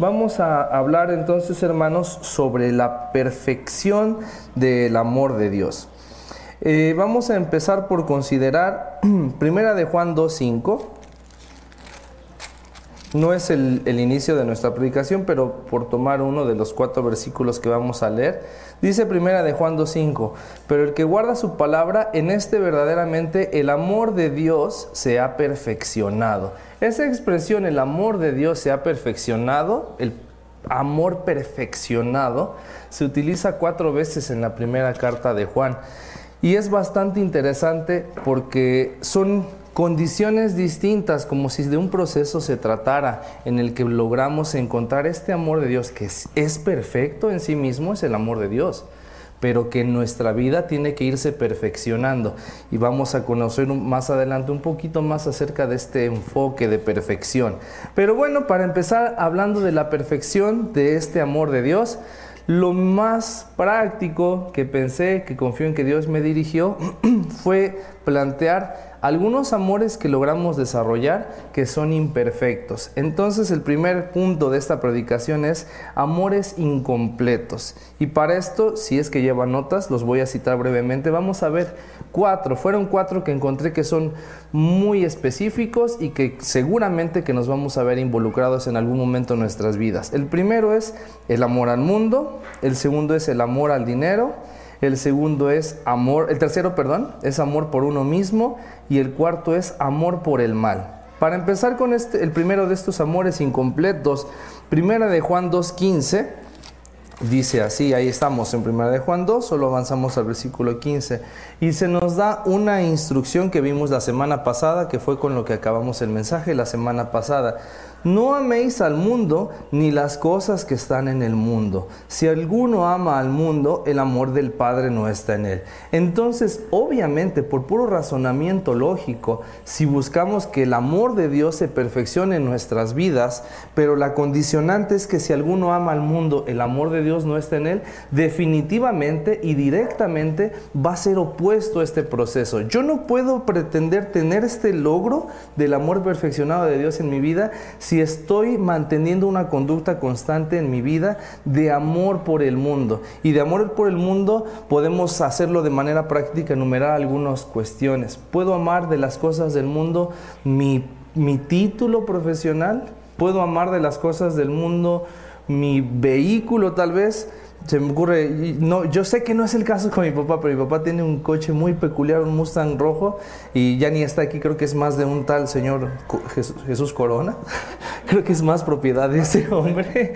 Vamos a hablar entonces, hermanos, sobre la perfección del amor de Dios. Eh, vamos a empezar por considerar Primera de Juan 2.5. No es el, inicio de nuestra predicación, pero por tomar uno de los cuatro versículos que vamos a leer, dice Primera de Juan 2.5, pero el que guarda su palabra, en este verdaderamente el amor de Dios se ha perfeccionado. Esa expresión, el amor de Dios se ha perfeccionado, el amor perfeccionado, se utiliza cuatro veces en la primera carta de Juan. Y es bastante interesante porque son condiciones distintas, como si de un proceso se tratara en el que logramos encontrar este amor de Dios que es, perfecto en sí mismo, es el amor de Dios pero que nuestra vida tiene que irse perfeccionando. Y vamos a conocer más adelante un poquito más acerca de este enfoque de perfección. Pero bueno, para empezar hablando de la perfección de este amor de Dios, lo más práctico que pensé, que confío en que Dios me dirigió, fue plantear algunos amores que logramos desarrollar que son imperfectos. Entonces el primer punto de esta predicación es amores incompletos. Y para esto, si es que lleva notas, los voy a citar brevemente. Vamos a ver cuatro. Fueron cuatro que encontré que son muy específicos y que seguramente que nos vamos a ver involucrados en algún momento en nuestras vidas. El primero es el amor al mundo, el segundo es el amor al dinero, el segundo es amor, el tercero, perdón, es amor por uno mismo y el cuarto es amor por el mal. Para empezar con este, el primero de estos amores incompletos, primera de Juan 2.15, dice así, ahí estamos en primera de Juan 2, solo avanzamos al versículo 15, y se nos da una instrucción que vimos la semana pasada, que fue con lo que acabamos el mensaje la semana pasada. No améis al mundo ni las cosas que están en el mundo. Si alguno ama al mundo, el amor del Padre no está en él. Entonces, obviamente, por puro razonamiento lógico, si buscamos que el amor de Dios se perfeccione en nuestras vidas, pero la condicionante es que si alguno ama al mundo, el amor de Dios no está en él, definitivamente y directamente va a ser opuesto a este proceso. Yo no puedo pretender tener este logro del amor perfeccionado de Dios en mi vida estoy manteniendo una conducta constante en mi vida de amor por el mundo. Y de amor por el mundo podemos hacerlo de manera práctica, enumerar algunas cuestiones. ¿Puedo amar de las cosas del mundo mi, mi título profesional? ¿Puedo amar de las cosas del mundo mi vehículo tal vez? Se me ocurre, no, yo sé que no es el caso con mi papá, pero mi papá tiene un coche muy peculiar, un Mustang rojo, y ya ni está aquí, creo que es más de un tal señor Jesús Corona, creo que es más propiedad de ese hombre.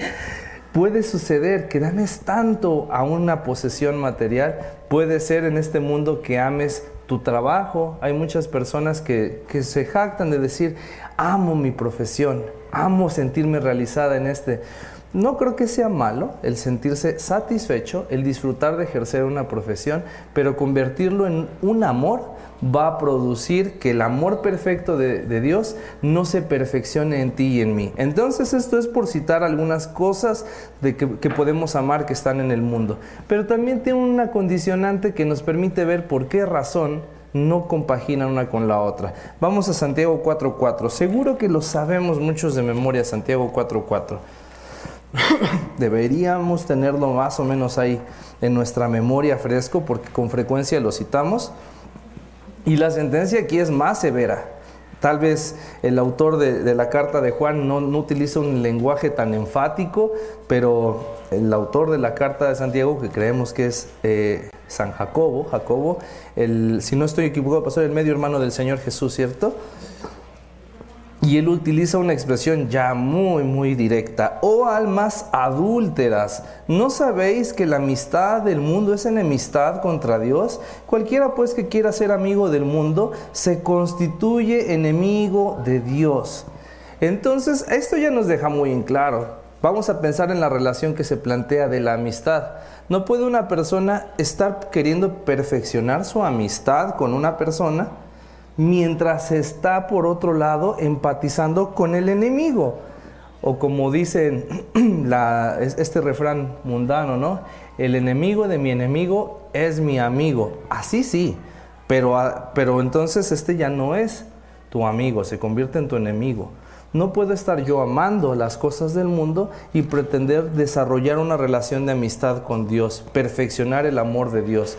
Puede suceder que ames tanto a una posesión material, puede ser en este mundo que ames tu trabajo. Hay muchas personas que, que se jactan de decir, amo mi profesión, amo sentirme realizada en este no creo que sea malo el sentirse satisfecho, el disfrutar de ejercer una profesión, pero convertirlo en un amor va a producir que el amor perfecto de, Dios no se perfeccione en ti y en mí. Entonces esto es por citar algunas cosas de que, podemos amar que están en el mundo, pero también tiene una condicionante que nos permite ver por qué razón no compaginan una con la otra. Vamos a Santiago 4.4. Seguro que lo sabemos muchos de memoria, Santiago 4.4. deberíamos tenerlo más o menos ahí en nuestra memoria fresco porque con frecuencia lo citamos. Y la sentencia aquí es más severa. Tal vez el autor de, la carta de Juan no, utiliza un lenguaje tan enfático, pero el autor de la carta de Santiago, que creemos que es eh, San Jacobo, Jacobo, si no estoy equivocado, pasó el medio hermano del Señor Jesús, ¿cierto? Y él utiliza una expresión ya muy, muy directa. Oh almas adúlteras, ¿no sabéis que la amistad del mundo es enemistad contra Dios? Cualquiera pues que quiera ser amigo del mundo se constituye enemigo de Dios. Entonces, esto ya nos deja muy en claro. Vamos a pensar en la relación que se plantea de la amistad. No puede una persona estar queriendo perfeccionar su amistad con una persona mientras está por otro lado empatizando con el enemigo. O como dicen este refrán mundano, ¿no? El enemigo de mi enemigo es mi amigo. Así sí, pero, pero entonces este ya no es tu amigo, se convierte en tu enemigo. No puedo estar yo amando las cosas del mundo y pretender desarrollar una relación de amistad con Dios, perfeccionar el amor de Dios.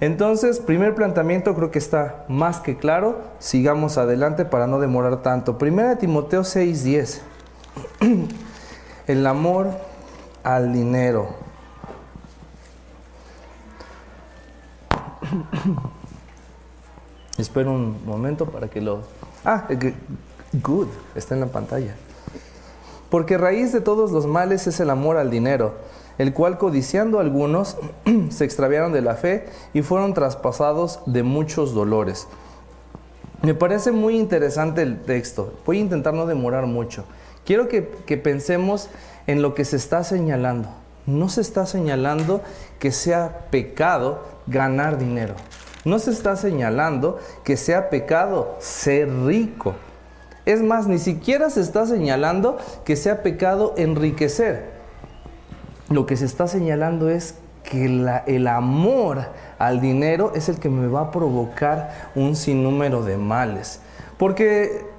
Entonces, primer planteamiento creo que está más que claro. Sigamos adelante para no demorar tanto. Primera Timoteo 6:10. El amor al dinero. Espero un momento para que lo... Ah, good, está en la pantalla. Porque raíz de todos los males es el amor al dinero, el cual codiciando algunos se extraviaron de la fe y fueron traspasados de muchos dolores. Me parece muy interesante el texto. Voy a intentar no demorar mucho. Quiero que, que pensemos en lo que se está señalando. No se está señalando que sea pecado ganar dinero. No se está señalando que sea pecado ser rico. Es más, ni siquiera se está señalando que sea pecado enriquecer. Lo que se está señalando es que el amor al dinero es el que me va a provocar un sinnúmero de males. Porque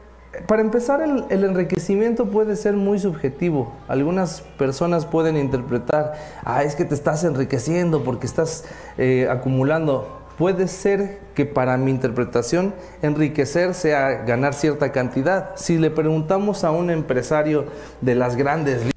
para empezar, el, enriquecimiento puede ser muy subjetivo. Algunas personas pueden interpretar, ah, es que te estás enriqueciendo porque estás eh, acumulando. Puede ser que para mi interpretación enriquecer sea ganar cierta cantidad. Si le preguntamos a un empresario de las grandes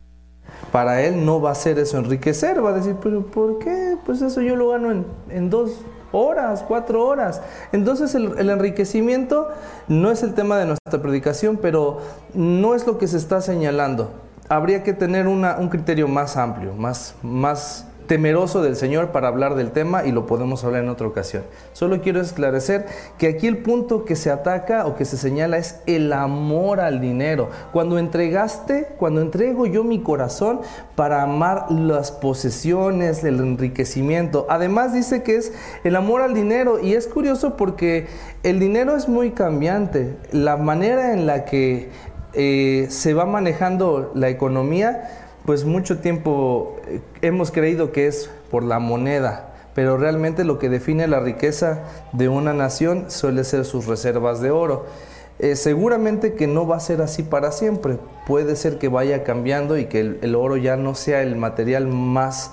para él no va a ser eso enriquecer, va a decir, pero ¿por qué? Pues eso yo lo gano en, en dos horas, cuatro horas. Entonces el, enriquecimiento no es el tema de nuestra predicación, pero no es lo que se está señalando. Habría que tener un criterio más amplio, más, más temeroso del Señor para hablar del tema y lo podemos hablar en otra ocasión. Solo quiero esclarecer que aquí el punto que se ataca o que se señala es el amor al dinero. Cuando entregaste, cuando entrego yo mi corazón para amar las posesiones, el enriquecimiento. Además dice que es el amor al dinero y es curioso porque el dinero es muy cambiante. La manera en la que eh, se va manejando la economía pues mucho tiempo eh, hemos creído que es por la moneda, pero realmente lo que define la riqueza de una nación suele ser sus reservas de oro. Eh, seguramente que no va a ser así para siempre, puede ser que vaya cambiando y que el, oro ya no sea el material más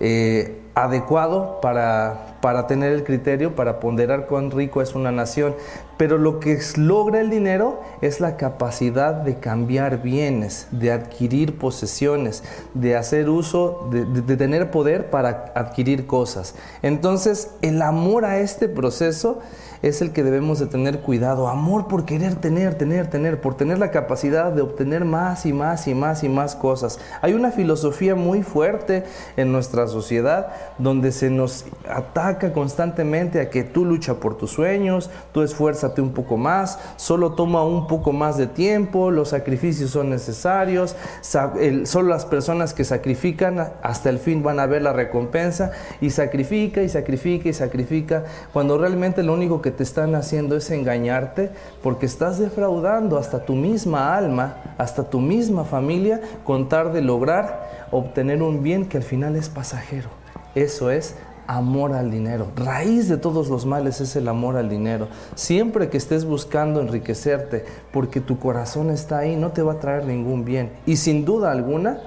eh, adecuado para, para tener el criterio, para ponderar cuán rico es una nación. Pero lo que logra el dinero es la capacidad de cambiar bienes, de adquirir posesiones, de hacer uso, de, de, tener poder para adquirir cosas. Entonces, el amor a este proceso es el que debemos de tener cuidado. Amor por querer tener, tener, tener, por tener la capacidad de obtener más y más y más y más cosas. Hay una filosofía muy fuerte en nuestra sociedad donde se nos ataca constantemente a que tú lucha por tus sueños, tú esfuérzate un poco más, solo toma un poco más de tiempo, los sacrificios son necesarios, solo las personas que sacrifican hasta el fin van a ver la recompensa y sacrifica y sacrifica y sacrifica, cuando realmente lo único que te están haciendo es engañarte porque estás defraudando hasta tu misma alma, hasta tu misma familia, con tal de lograr obtener un bien que al final es pasajero. Eso es amor al dinero. Raíz de todos los males es el amor al dinero. Siempre que estés buscando enriquecerte porque tu corazón está ahí, no te va a traer ningún bien. Y sin duda alguna,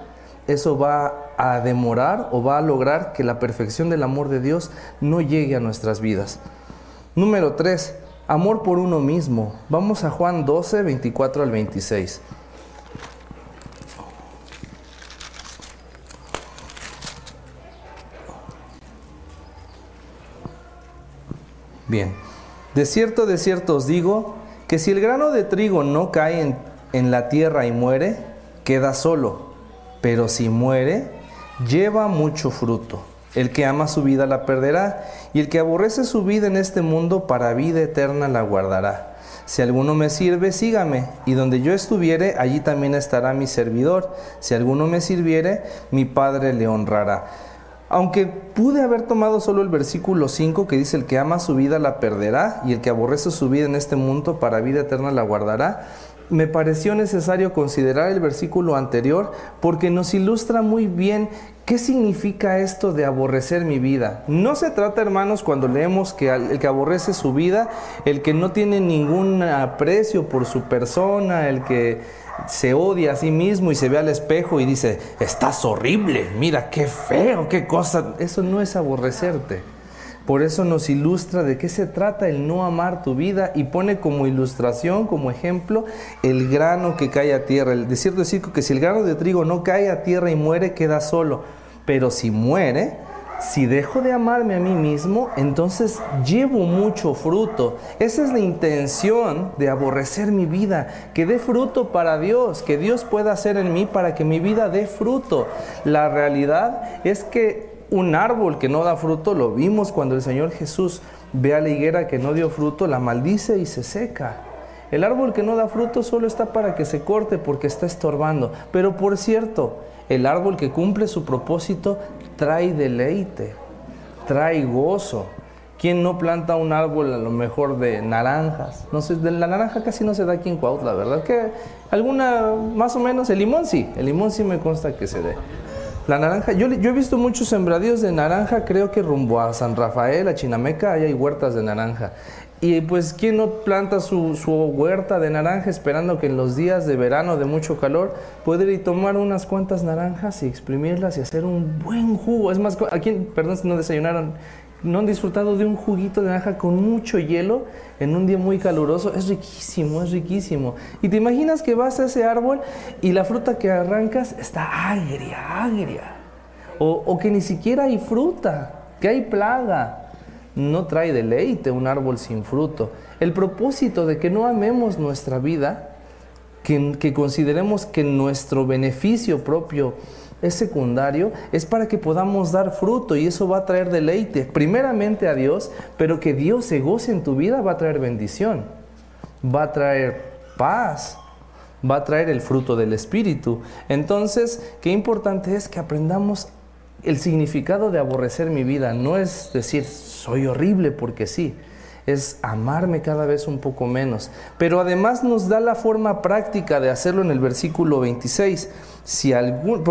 eso va a demorar o va a lograr que la perfección del amor de Dios no llegue a nuestras vidas. Número 3. Amor por uno mismo. Vamos a Juan 12, 24 al 26. Bien, de cierto, de cierto os digo que si el grano de trigo no cae en, en la tierra y muere, queda solo, pero si muere, lleva mucho fruto. El que ama su vida la perderá, y el que aborrece su vida en este mundo para vida eterna la guardará. Si alguno me sirve, sígame, y donde yo estuviere, allí también estará mi servidor. Si alguno me sirviere, mi Padre le honrará. Aunque pude haber tomado solo el versículo 5 que dice el que ama su vida la perderá y el que aborrece su vida en este mundo para vida eterna la guardará, me pareció necesario considerar el versículo anterior porque nos ilustra muy bien qué significa esto de aborrecer mi vida. No se trata, hermanos, cuando leemos que el que aborrece su vida, el que no tiene ningún aprecio por su persona, el que se odia a sí mismo y se ve al espejo y dice, estás horrible, mira qué feo, qué cosa. Eso no es aborrecerte. Por eso nos ilustra de qué se trata el no amar tu vida y pone como ilustración, como ejemplo, el grano que cae a tierra. El desierto decir que si el grano de trigo no cae a tierra y muere, queda solo. Pero si muere, si dejo de amarme a mí mismo, entonces llevo mucho fruto. Esa es la intención de aborrecer mi vida, que dé fruto para Dios, que Dios pueda hacer en mí para que mi vida dé fruto. La realidad es que un árbol que no da fruto, lo vimos cuando el Señor Jesús ve a la higuera que no dio fruto, la maldice y se seca. El árbol que no da fruto solo está para que se corte porque está estorbando. Pero por cierto, el árbol que cumple su propósito trae deleite, trae gozo. ¿Quién no planta un árbol a lo mejor de naranjas? No sé, de la naranja casi no se da aquí en Cuautla, ¿verdad? Que alguna, más o menos, el limón sí, el limón sí me consta que se dé. La naranja, yo, he visto muchos sembradíos de naranja, creo que rumbo a San Rafael, a Chinameca, ahí hay huertas de naranja. Y pues, ¿quién no planta su, huerta de naranja esperando que en los días de verano de mucho calor pueda ir tomar unas cuantas naranjas y exprimirlas y hacer un buen jugo? Es más, aquí, perdón si no desayunaron, no han disfrutado de un juguito de naranja con mucho hielo en un día muy caluroso. Es riquísimo, es riquísimo. Y te imaginas que vas a ese árbol y la fruta que arrancas está agria, agria. O, que ni siquiera hay fruta, que hay plaga. No trae deleite un árbol sin fruto. El propósito de que no amemos nuestra vida, que, que consideremos que nuestro beneficio propio es secundario, es para que podamos dar fruto y eso va a traer deleite, primeramente a Dios, pero que Dios se goce en tu vida va a traer bendición, va a traer paz, va a traer el fruto del Espíritu. Entonces, qué importante es que aprendamos el significado de aborrecer mi vida, no es decir soy horrible porque sí, es amarme cada vez un poco menos. Pero además nos da la forma práctica de hacerlo en el versículo 26. Si algún,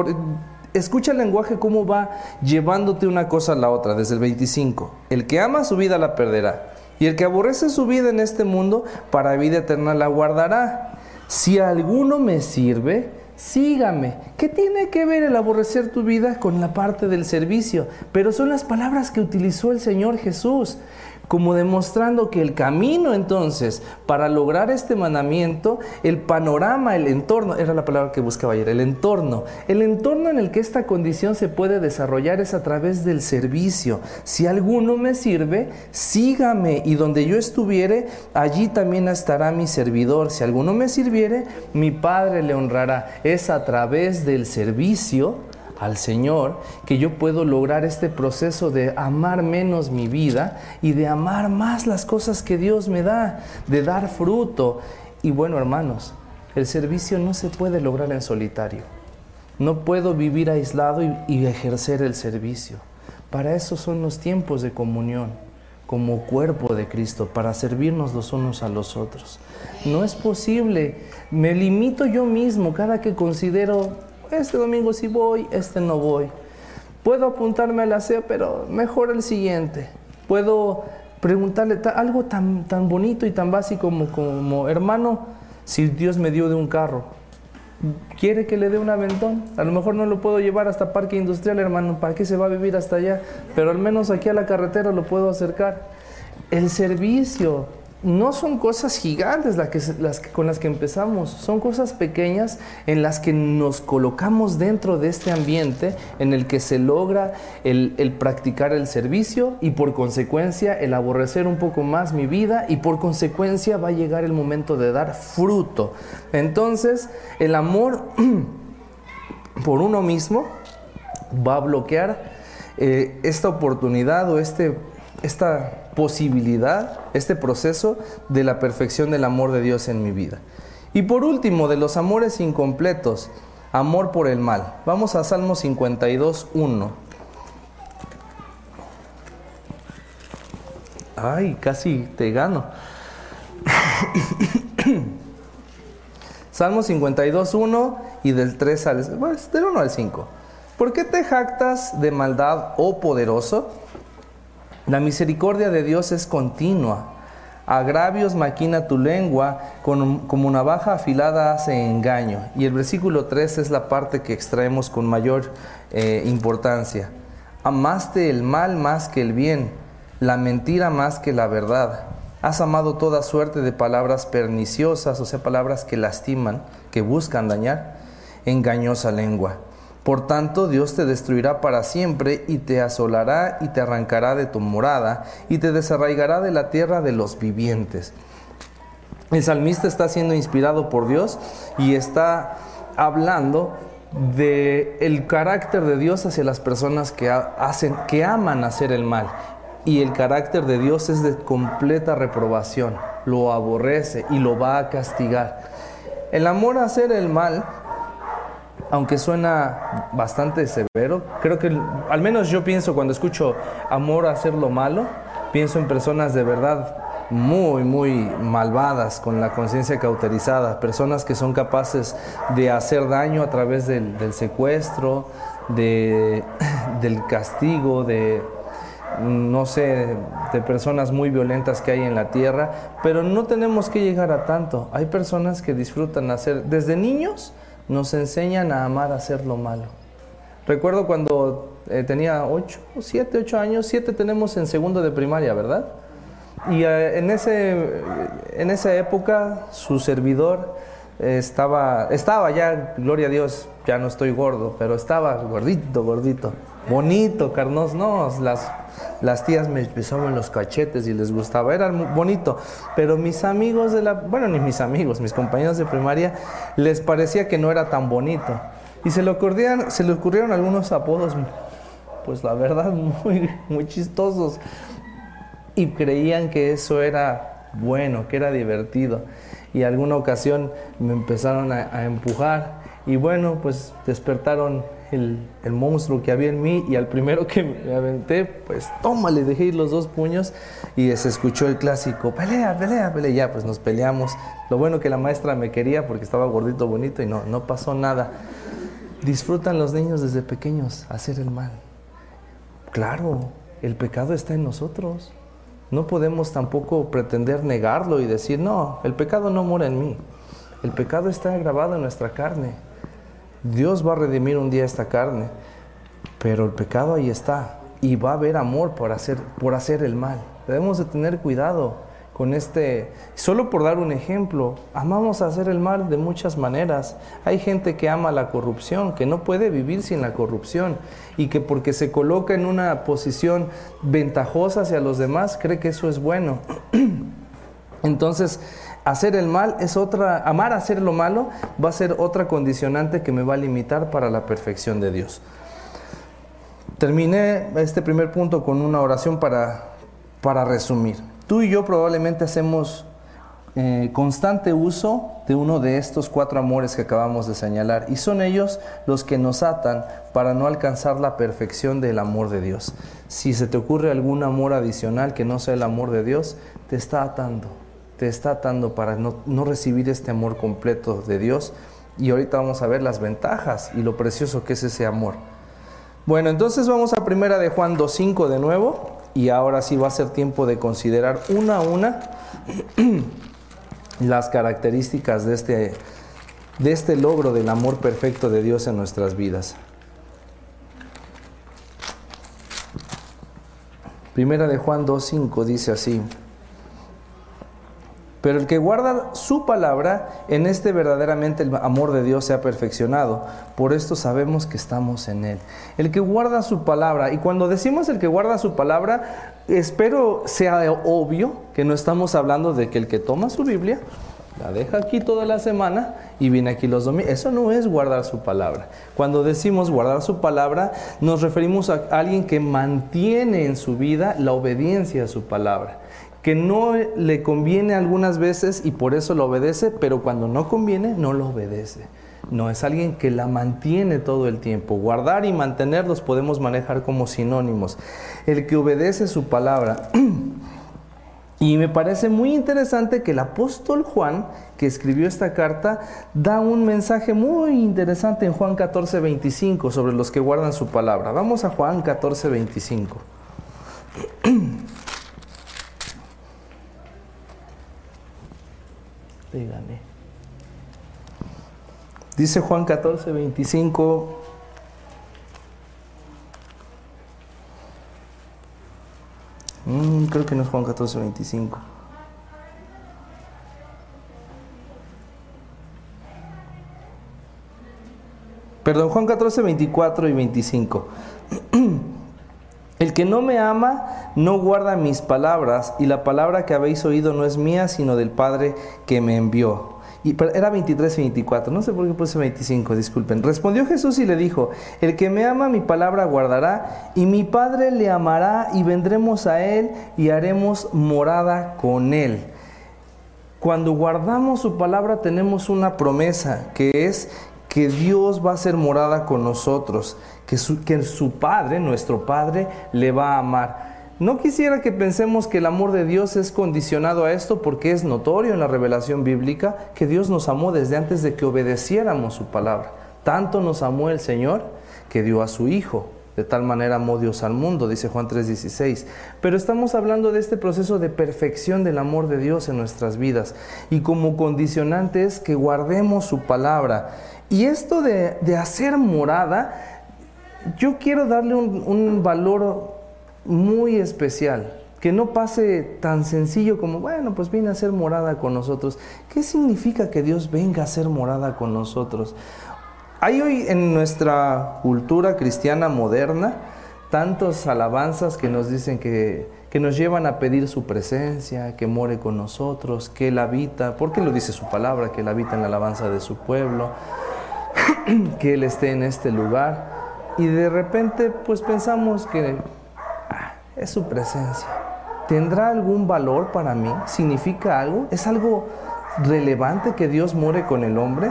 escucha el lenguaje cómo va llevándote una cosa a la otra, desde el 25. El que ama su vida la perderá. Y el que aborrece su vida en este mundo, para vida eterna la guardará. Si alguno me sirve, sígame. ¿Qué tiene que ver el aborrecer tu vida con la parte del servicio? Pero son las palabras que utilizó el Señor Jesús como demostrando que el camino entonces para lograr este mandamiento, el panorama, el entorno, era la palabra que buscaba ayer, el entorno, el entorno en el que esta condición se puede desarrollar es a través del servicio. Si alguno me sirve, sígame y donde yo estuviere, allí también estará mi servidor. Si alguno me sirviere, mi Padre le honrará. Es a través del servicio al Señor, que yo puedo lograr este proceso de amar menos mi vida y de amar más las cosas que Dios me da, de dar fruto. Y bueno, hermanos, el servicio no se puede lograr en solitario. No puedo vivir aislado y, ejercer el servicio. Para eso son los tiempos de comunión como cuerpo de Cristo, para servirnos los unos a los otros. No es posible. Me limito yo mismo cada que considero este domingo sí voy, este no voy. Puedo apuntarme al aseo, pero mejor el siguiente. Puedo preguntarle algo tan, tan bonito y tan básico como, como, hermano, si Dios me dio de un carro, ¿quiere que le dé un aventón? A lo mejor no lo puedo llevar hasta parque industrial, hermano, ¿para qué se va a vivir hasta allá? Pero al menos aquí a la carretera lo puedo acercar. El servicio, no son cosas gigantes las que, las con las que empezamos, son cosas pequeñas en las que nos colocamos dentro de este ambiente en el que se logra el, el, practicar el servicio y por consecuencia el aborrecer un poco más mi vida y por consecuencia va a llegar el momento de dar fruto. Entonces el amor por uno mismo va a bloquear eh, esta oportunidad o este, esta posibilidad, este proceso de la perfección del amor de Dios en mi vida. Y por último, de los amores incompletos, amor por el mal. Vamos a Salmo 52, 1. Ay, casi te gano. Salmo 52, 1 y del 3 al, pues, del 1 al 5. ¿Por qué te jactas de maldad, oh poderoso? La misericordia de Dios es continua. Agravios maquina tu lengua, como navaja afilada hace engaño. Y el versículo 3 es la parte que extraemos con mayor eh, importancia. Amaste el mal más que el bien, la mentira más que la verdad. Has amado toda suerte de palabras perniciosas, o sea, palabras que lastiman, que buscan dañar. Engañosa lengua. Por tanto, Dios te destruirá para siempre y te asolará y te arrancará de tu morada y te desarraigará de la tierra de los vivientes. El salmista está siendo inspirado por Dios y está hablando de el carácter de Dios hacia las personas que hacen que aman hacer el mal. Y el carácter de Dios es de completa reprobación, lo aborrece y lo va a castigar. El amor a hacer el mal aunque suena bastante severo, creo que al menos yo pienso cuando escucho amor a hacer lo malo, pienso en personas de verdad muy, muy malvadas, con la conciencia cauterizada, personas que son capaces de hacer daño a través del, secuestro, de, del castigo, de, no sé, de personas muy violentas que hay en la tierra, pero no tenemos que llegar a tanto. Hay personas que disfrutan hacer, desde niños, nos enseñan a amar a hacer lo malo. Recuerdo cuando eh, tenía 8, 7, 8 años, 7 tenemos en segundo de primaria, ¿verdad? Y eh, en, ese, en esa época su servidor estaba, estaba ya, gloria a Dios, ya no estoy gordo, pero estaba gordito, gordito, bonito, carnoso, no, las, las tías me pisaban los cachetes y les gustaba, era bonito, pero mis amigos de la, bueno, ni mis amigos, mis compañeros de primaria, les parecía que no era tan bonito. Y se le ocurrían, se le ocurrieron algunos apodos, pues la verdad, muy, muy chistosos. Y creían que eso era bueno, que era divertido y alguna ocasión me empezaron a, empujar y bueno, pues despertaron el, monstruo que había en mí y al primero que me aventé, pues toma, le dejé ir los dos puños y se escuchó el clásico, pelea, pelea, pelea, ya pues nos peleamos. Lo bueno que la maestra me quería porque estaba gordito, bonito y no, no pasó nada. Disfrutan los niños desde pequeños hacer el mal. Claro, el pecado está en nosotros. No podemos tampoco pretender negarlo y decir, no, el pecado no mora en mí. El pecado está grabado en nuestra carne. Dios va a redimir un día esta carne, pero el pecado ahí está y va a haber amor por hacer, por hacer el mal. Debemos de tener cuidado con este, solo por dar un ejemplo, amamos hacer el mal de muchas maneras. Hay gente que ama la corrupción, que no puede vivir sin la corrupción y que porque se coloca en una posición ventajosa hacia los demás, cree que eso es bueno. Entonces, hacer el mal es otra, amar hacer lo malo va a ser otra condicionante que me va a limitar para la perfección de Dios. Terminé este primer punto con una oración para, para resumir. Tú y yo probablemente hacemos eh, constante uso de uno de estos cuatro amores que acabamos de señalar y son ellos los que nos atan para no alcanzar la perfección del amor de Dios. Si se te ocurre algún amor adicional que no sea el amor de Dios, te está atando, te está atando para no, no recibir este amor completo de Dios y ahorita vamos a ver las ventajas y lo precioso que es ese amor. Bueno, entonces vamos a primera de Juan 2.5 de nuevo y ahora sí va a ser tiempo de considerar una a una las características de este, de este logro del amor perfecto de Dios en nuestras vidas. Primera de Juan 2.5 dice así. Pero el que guarda su palabra, en este verdaderamente el amor de Dios se ha perfeccionado. Por esto sabemos que estamos en Él. El que guarda su palabra, y cuando decimos el que guarda su palabra, espero sea obvio que no estamos hablando de que el que toma su Biblia, la deja aquí toda la semana y viene aquí los domingos. Eso no es guardar su palabra. Cuando decimos guardar su palabra, nos referimos a alguien que mantiene en su vida la obediencia a su palabra que no le conviene algunas veces y por eso lo obedece, pero cuando no conviene, no lo obedece. No, es alguien que la mantiene todo el tiempo. Guardar y mantener los podemos manejar como sinónimos. El que obedece su palabra. Y me parece muy interesante que el apóstol Juan, que escribió esta carta, da un mensaje muy interesante en Juan 14, 25 sobre los que guardan su palabra. Vamos a Juan 14, 25. Dice Juan 14, 25. Mm, creo que no es Juan 14, 25. Perdón, Juan 14, 24 y 25. El que no me ama no guarda mis palabras y la palabra que habéis oído no es mía, sino del Padre que me envió. Y, era 23 y 24, no sé por qué puse 25, disculpen. Respondió Jesús y le dijo, el que me ama mi palabra guardará, y mi Padre le amará, y vendremos a él y haremos morada con él. Cuando guardamos su palabra tenemos una promesa, que es que Dios va a ser morada con nosotros, que su, que su Padre, nuestro Padre, le va a amar. No quisiera que pensemos que el amor de Dios es condicionado a esto porque es notorio en la revelación bíblica que Dios nos amó desde antes de que obedeciéramos su palabra. Tanto nos amó el Señor que dio a su Hijo. De tal manera amó Dios al mundo, dice Juan 3:16. Pero estamos hablando de este proceso de perfección del amor de Dios en nuestras vidas. Y como condicionante es que guardemos su palabra. Y esto de, hacer morada, yo quiero darle un, valor muy especial, que no pase tan sencillo como, bueno, pues viene a ser morada con nosotros. ¿Qué significa que Dios venga a ser morada con nosotros? Hay hoy en nuestra cultura cristiana moderna tantas alabanzas que nos dicen que, que nos llevan a pedir su presencia, que more con nosotros, que Él habita, porque lo dice su palabra, que Él habita en la alabanza de su pueblo, que Él esté en este lugar. Y de repente pues pensamos que es su presencia. ¿Tendrá algún valor para mí? ¿Significa algo? ¿Es algo relevante que Dios muere con el hombre?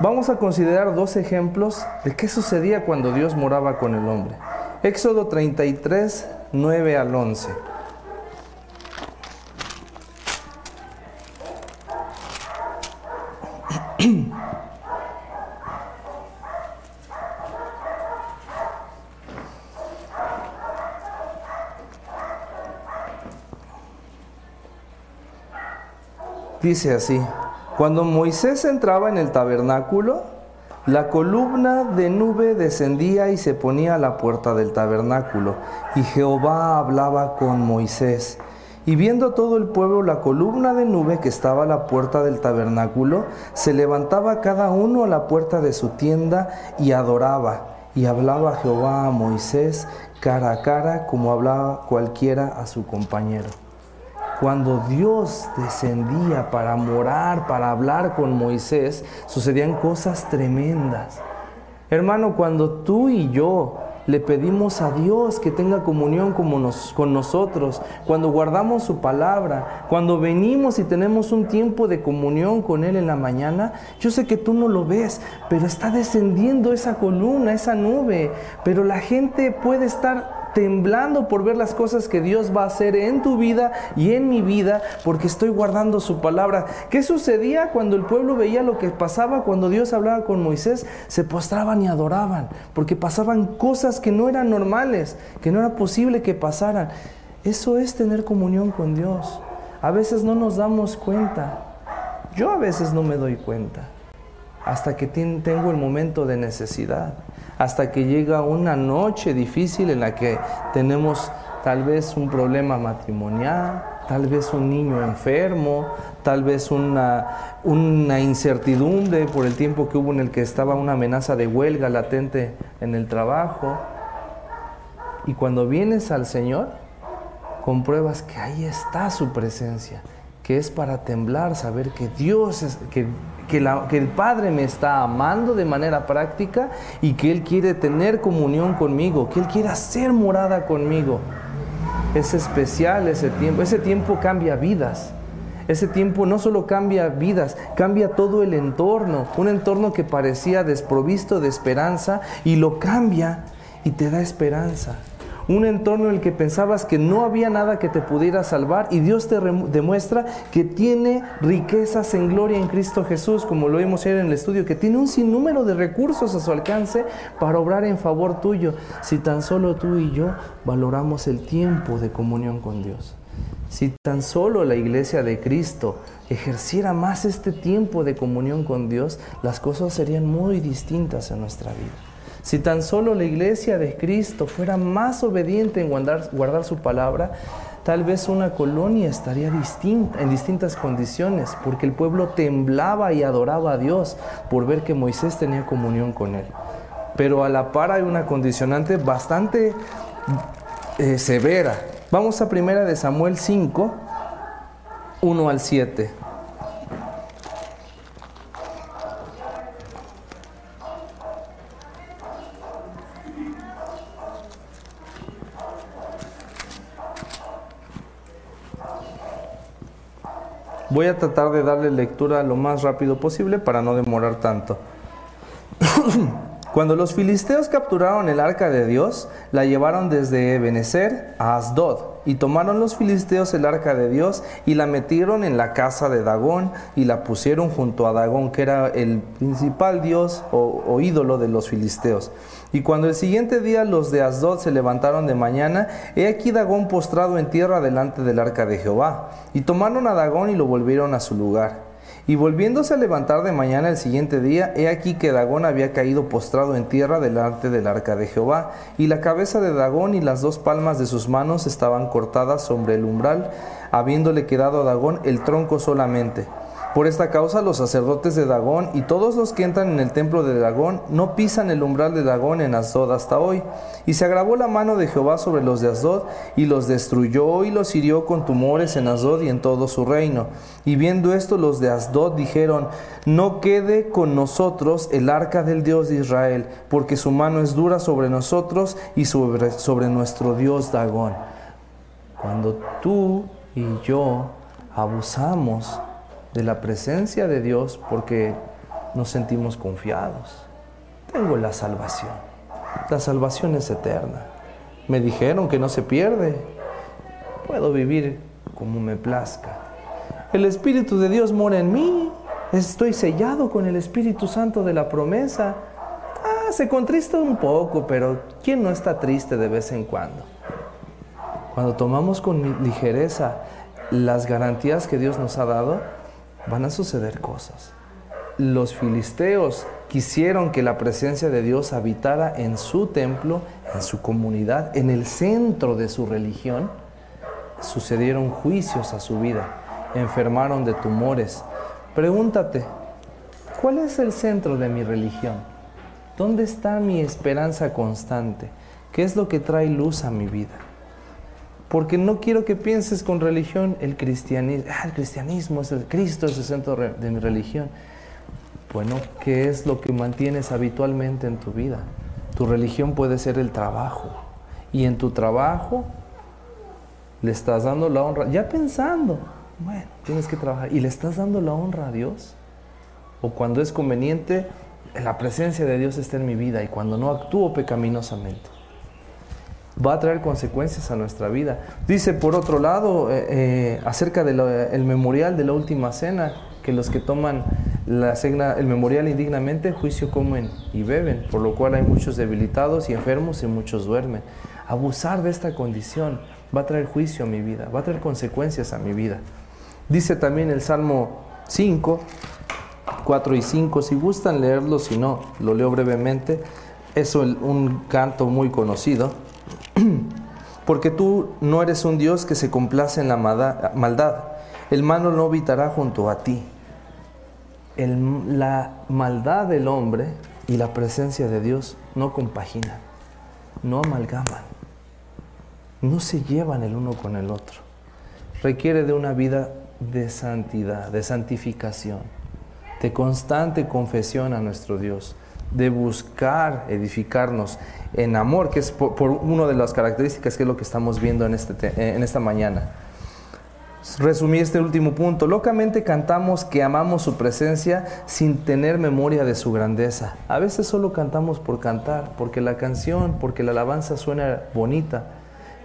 Vamos a considerar dos ejemplos de qué sucedía cuando Dios moraba con el hombre. Éxodo 33, 9 al 11. Dice así, cuando Moisés entraba en el tabernáculo, la columna de nube descendía y se ponía a la puerta del tabernáculo, y Jehová hablaba con Moisés. Y viendo todo el pueblo la columna de nube que estaba a la puerta del tabernáculo, se levantaba cada uno a la puerta de su tienda y adoraba. Y hablaba Jehová a Moisés cara a cara como hablaba cualquiera a su compañero. Cuando Dios descendía para morar, para hablar con Moisés, sucedían cosas tremendas. Hermano, cuando tú y yo le pedimos a Dios que tenga comunión con nosotros, cuando guardamos su palabra, cuando venimos y tenemos un tiempo de comunión con Él en la mañana, yo sé que tú no lo ves, pero está descendiendo esa columna, esa nube, pero la gente puede estar temblando por ver las cosas que Dios va a hacer en tu vida y en mi vida, porque estoy guardando su palabra. ¿Qué sucedía cuando el pueblo veía lo que pasaba cuando Dios hablaba con Moisés? Se postraban y adoraban, porque pasaban cosas que no eran normales, que no era posible que pasaran. Eso es tener comunión con Dios. A veces no nos damos cuenta. Yo a veces no me doy cuenta hasta que tengo el momento de necesidad hasta que llega una noche difícil en la que tenemos tal vez un problema matrimonial, tal vez un niño enfermo, tal vez una, una, incertidumbre por el tiempo que hubo en el que estaba una amenaza de huelga latente en el trabajo. Y cuando vienes al Señor, compruebas que ahí está su presencia, que es para temblar, saber que Dios es, que que, el Padre me está amando de manera práctica y que Él quiere tener comunión conmigo, que Él quiere hacer morada conmigo. Es especial ese tiempo, ese tiempo cambia vidas. Ese tiempo no solo cambia vidas, cambia todo el entorno, un entorno que parecía desprovisto de esperanza y lo cambia y te da esperanza. Un entorno en el que pensabas que no había nada que te pudiera salvar y Dios te demuestra que tiene riquezas en gloria en Cristo Jesús, como lo vimos ayer en el estudio, que tiene un sinnúmero de recursos a su alcance para obrar en favor tuyo, si tan solo tú y yo valoramos el tiempo de comunión con Dios. Si tan solo la iglesia de Cristo ejerciera más este tiempo de comunión con Dios, las cosas serían muy distintas en nuestra vida. Si tan solo la iglesia de Cristo fuera más obediente en guardar, su palabra, tal vez una colonia estaría distinta, en distintas condiciones, porque el pueblo temblaba y adoraba a Dios por ver que Moisés tenía comunión con él. Pero a la par hay una condicionante bastante eh, severa. Vamos a primera de Samuel 5, 1 al 7. Voy a tratar de darle lectura lo más rápido posible para no demorar tanto. Cuando los filisteos capturaron el arca de Dios, la llevaron desde Ebenezer a Asdod, y tomaron los filisteos el arca de Dios y la metieron en la casa de Dagón y la pusieron junto a Dagón, que era el principal dios o, o ídolo de los filisteos. Y cuando el siguiente día los de Asdod se levantaron de mañana, he aquí Dagón postrado en tierra delante del arca de Jehová. Y tomaron a Dagón y lo volvieron a su lugar. Y volviéndose a levantar de mañana el siguiente día, he aquí que Dagón había caído postrado en tierra delante del arca de Jehová, y la cabeza de Dagón y las dos palmas de sus manos estaban cortadas sobre el umbral, habiéndole quedado a Dagón el tronco solamente. Por esta causa los sacerdotes de Dagón y todos los que entran en el templo de Dagón no pisan el umbral de Dagón en Asdod hasta hoy. Y se agravó la mano de Jehová sobre los de Asdod y los destruyó y los hirió con tumores en Asdod y en todo su reino. Y viendo esto los de Asdod dijeron, no quede con nosotros el arca del Dios de Israel, porque su mano es dura sobre nosotros y sobre, sobre nuestro Dios Dagón. Cuando tú y yo abusamos de la presencia de Dios porque nos sentimos confiados. Tengo la salvación. La salvación es eterna. Me dijeron que no se pierde. Puedo vivir como me plazca. El Espíritu de Dios mora en mí. Estoy sellado con el Espíritu Santo de la promesa. Ah, se contrista un poco, pero ¿quién no está triste de vez en cuando? Cuando tomamos con ligereza las garantías que Dios nos ha dado, van a suceder cosas. Los filisteos quisieron que la presencia de Dios habitara en su templo, en su comunidad, en el centro de su religión. Sucedieron juicios a su vida, enfermaron de tumores. Pregúntate, ¿cuál es el centro de mi religión? ¿Dónde está mi esperanza constante? ¿Qué es lo que trae luz a mi vida? Porque no quiero que pienses con religión el cristianismo. Ah, el cristianismo es el Cristo, es el centro de mi religión. Bueno, ¿qué es lo que mantienes habitualmente en tu vida? Tu religión puede ser el trabajo. Y en tu trabajo le estás dando la honra, ya pensando, bueno, tienes que trabajar, y le estás dando la honra a Dios. O cuando es conveniente, la presencia de Dios está en mi vida y cuando no actúo pecaminosamente va a traer consecuencias a nuestra vida. Dice por otro lado, eh, eh, acerca del memorial de la última cena, que los que toman la cena, el memorial indignamente, juicio comen y beben, por lo cual hay muchos debilitados y enfermos y muchos duermen. Abusar de esta condición va a traer juicio a mi vida, va a traer consecuencias a mi vida. Dice también el Salmo 5, 4 y 5, si gustan leerlo, si no, lo leo brevemente. Es un canto muy conocido. Porque tú no eres un Dios que se complace en la maldad. El malo no habitará junto a ti. la maldad del hombre y la presencia de Dios no compaginan, no amalgaman, no se llevan el uno con el otro. Requiere de una vida de santidad, de santificación, de constante confesión a nuestro Dios, de buscar edificarnos en amor, que es por, una de las características que es lo que estamos viendo en, este, en esta mañana. resumí este último punto. Locamente cantamos que amamos su presencia sin tener memoria de su grandeza. A veces solo cantamos por cantar, porque la canción, porque la alabanza suena bonita,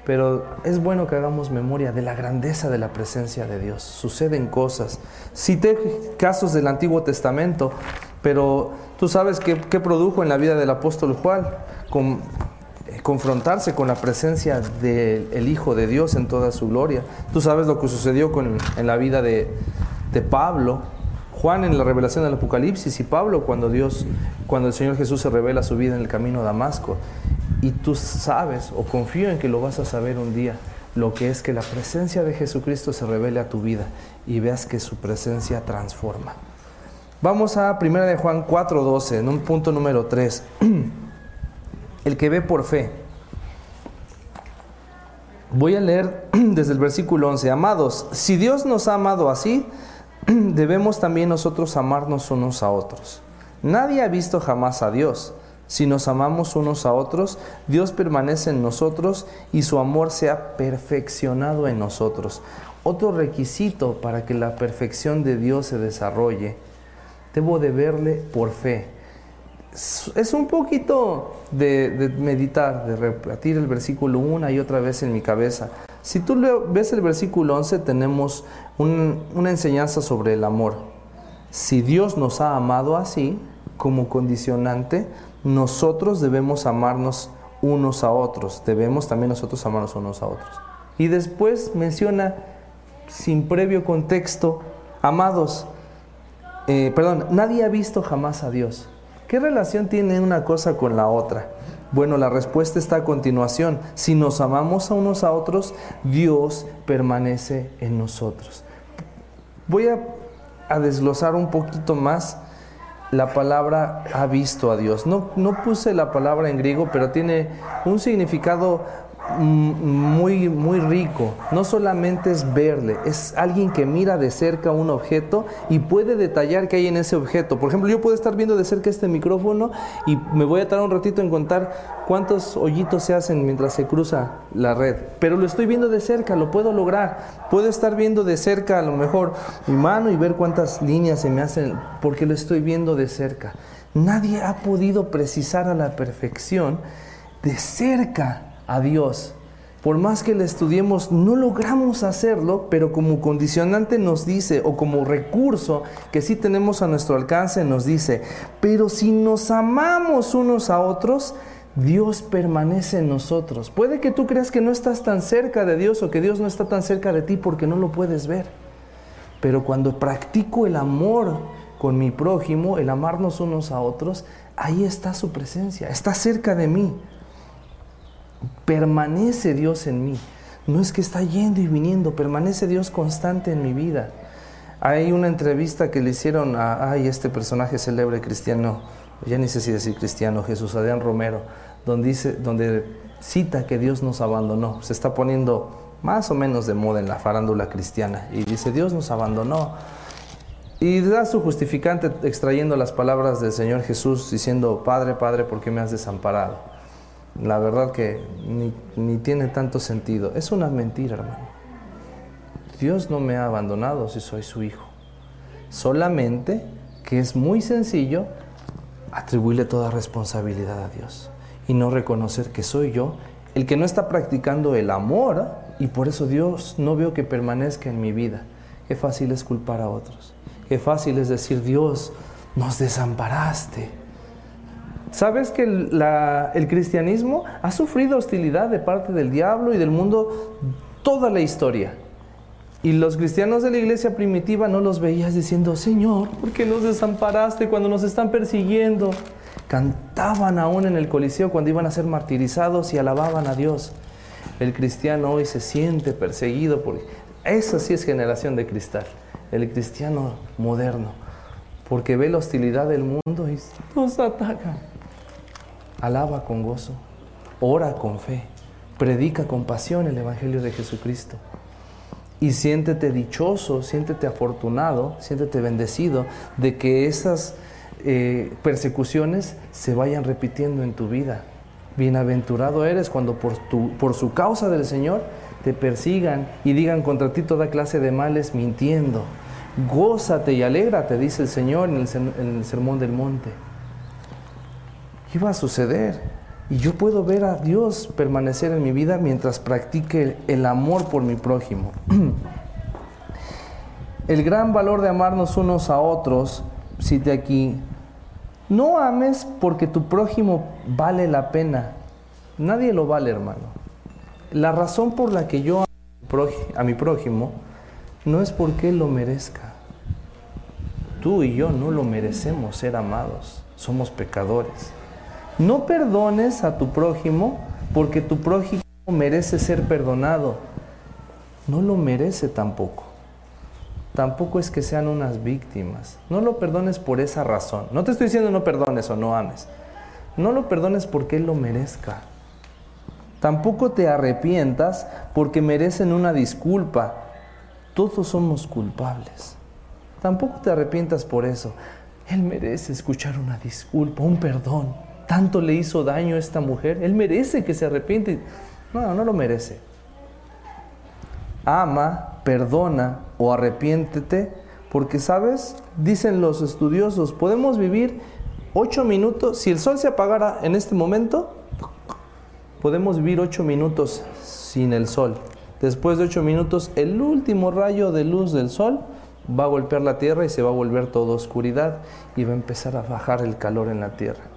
pero es bueno que hagamos memoria de la grandeza de la presencia de Dios. Suceden cosas. Cité casos del Antiguo Testamento, pero tú sabes qué, produjo en la vida del apóstol Juan. Con, eh, confrontarse con la presencia del Hijo de Dios en toda su gloria. Tú sabes lo que sucedió en la vida de, de Pablo, Juan en la revelación del Apocalipsis y Pablo cuando Dios, cuando el Señor Jesús se revela su vida en el camino a Damasco. Y tú sabes, o confío en que lo vas a saber un día, lo que es que la presencia de Jesucristo se revele a tu vida y veas que su presencia transforma. Vamos a 1 de Juan 4:12, en un punto número 3. El que ve por fe. Voy a leer desde el versículo 11. Amados, si Dios nos ha amado así, debemos también nosotros amarnos unos a otros. Nadie ha visto jamás a Dios. Si nos amamos unos a otros, Dios permanece en nosotros y su amor se ha perfeccionado en nosotros. Otro requisito para que la perfección de Dios se desarrolle, debo de verle por fe. Es un poquito de, meditar, de repetir el versículo una y otra vez en mi cabeza. Si tú ves el versículo 11, tenemos una enseñanza sobre el amor. Si Dios nos ha amado así, como condicionante, nosotros debemos amarnos unos a otros, debemos también nosotros amarnos unos a otros. Y después menciona, sin previo contexto, amados, eh, perdón, nadie ha visto jamás a Dios. ¿Qué relación tiene una cosa con la otra? Bueno, la respuesta está a continuación. Si nos amamos a unos a otros, Dios permanece en nosotros. Voy a, a desglosar un poquito más la palabra ha visto a Dios. No, no puse la palabra en griego, pero tiene un significado muy, muy rico. No solamente es verle, es alguien que mira de cerca un objeto y puede detallar qué hay en ese objeto. Por ejemplo, yo puedo estar viendo de cerca este micrófono y me voy a tardar un ratito en contar cuántos hoyitos se hacen mientras se cruza la red. Pero lo estoy viendo de cerca, lo puedo lograr. Puedo estar viendo de cerca a lo mejor mi mano y ver cuántas líneas se me hacen porque lo estoy viendo de cerca. Nadie ha podido precisar a la perfección de cerca a Dios. Por más que le estudiemos, no logramos hacerlo, pero como condicionante nos dice, o como recurso que sí tenemos a nuestro alcance, nos dice, pero si nos amamos unos a otros, Dios permanece en nosotros. Puede que tú creas que no estás tan cerca de Dios o que Dios no está tan cerca de ti porque no lo puedes ver. Pero cuando practico el amor con mi prójimo, el amarnos unos a otros, ahí está su presencia, está cerca de mí permanece Dios en mí. No es que está yendo y viniendo, permanece Dios constante en mi vida. Hay una entrevista que le hicieron a este personaje célebre cristiano, ya ni sé si decir cristiano, Jesús Adrián Romero, donde, dice, donde cita que Dios nos abandonó. Se está poniendo más o menos de moda en la farándula cristiana y dice, Dios nos abandonó. Y da su justificante extrayendo las palabras del Señor Jesús diciendo, Padre, Padre, ¿por qué me has desamparado? La verdad que ni, tiene tanto sentido. Es una mentira, hermano. Dios no me ha abandonado si soy su hijo. Solamente que es muy sencillo atribuirle toda responsabilidad a Dios y no reconocer que soy yo el que no está practicando el amor y por eso Dios no veo que permanezca en mi vida. Qué fácil es culpar a otros. Qué fácil es decir, Dios, nos desamparaste. ¿Sabes que el, cristianismo ha sufrido hostilidad de parte del diablo y del mundo toda la historia? Y los cristianos de la iglesia primitiva no los veías diciendo, Señor, ¿por qué nos desamparaste cuando nos están persiguiendo? Cantaban aún en el Coliseo cuando iban a ser martirizados y alababan a Dios. El cristiano hoy se siente perseguido por... Esa sí es generación de cristal, el cristiano moderno, porque ve la hostilidad del mundo y nos ataca alaba con gozo, ora con fe, predica con pasión el Evangelio de Jesucristo. Y siéntete dichoso, siéntete afortunado, siéntete bendecido de que esas eh, persecuciones se vayan repitiendo en tu vida. Bienaventurado eres cuando por, tu, por su causa del Señor te persigan y digan contra ti toda clase de males mintiendo. Gózate y alégrate, dice el Señor en el, Sermón del Monte. ¿Qué va a suceder? Y yo puedo ver a Dios permanecer en mi vida mientras practique el amor por mi prójimo. El gran valor de amarnos unos a otros, cite aquí, no ames porque tu prójimo vale la pena. Nadie lo vale, hermano. La razón por la que yo amo a mi prójimo no es porque lo merezca. Tú y yo no lo merecemos ser amados. Somos pecadores. No perdones a tu prójimo porque tu prójimo merece ser perdonado. No lo merece tampoco. Tampoco es que sean unas víctimas. No lo perdones por esa razón. No te estoy diciendo no perdones o no ames. No lo perdones porque Él lo merezca. Tampoco te arrepientas porque merecen una disculpa. Todos somos culpables. Tampoco te arrepientas por eso. Él merece escuchar una disculpa, un perdón tanto le hizo daño a esta mujer, él merece que se arrepiente. No, no lo merece. Ama, perdona o arrepiéntete, porque sabes, dicen los estudiosos, podemos vivir ocho minutos, si el sol se apagara en este momento, podemos vivir ocho minutos sin el sol. Después de ocho minutos, el último rayo de luz del sol va a golpear la tierra y se va a volver toda oscuridad y va a empezar a bajar el calor en la tierra.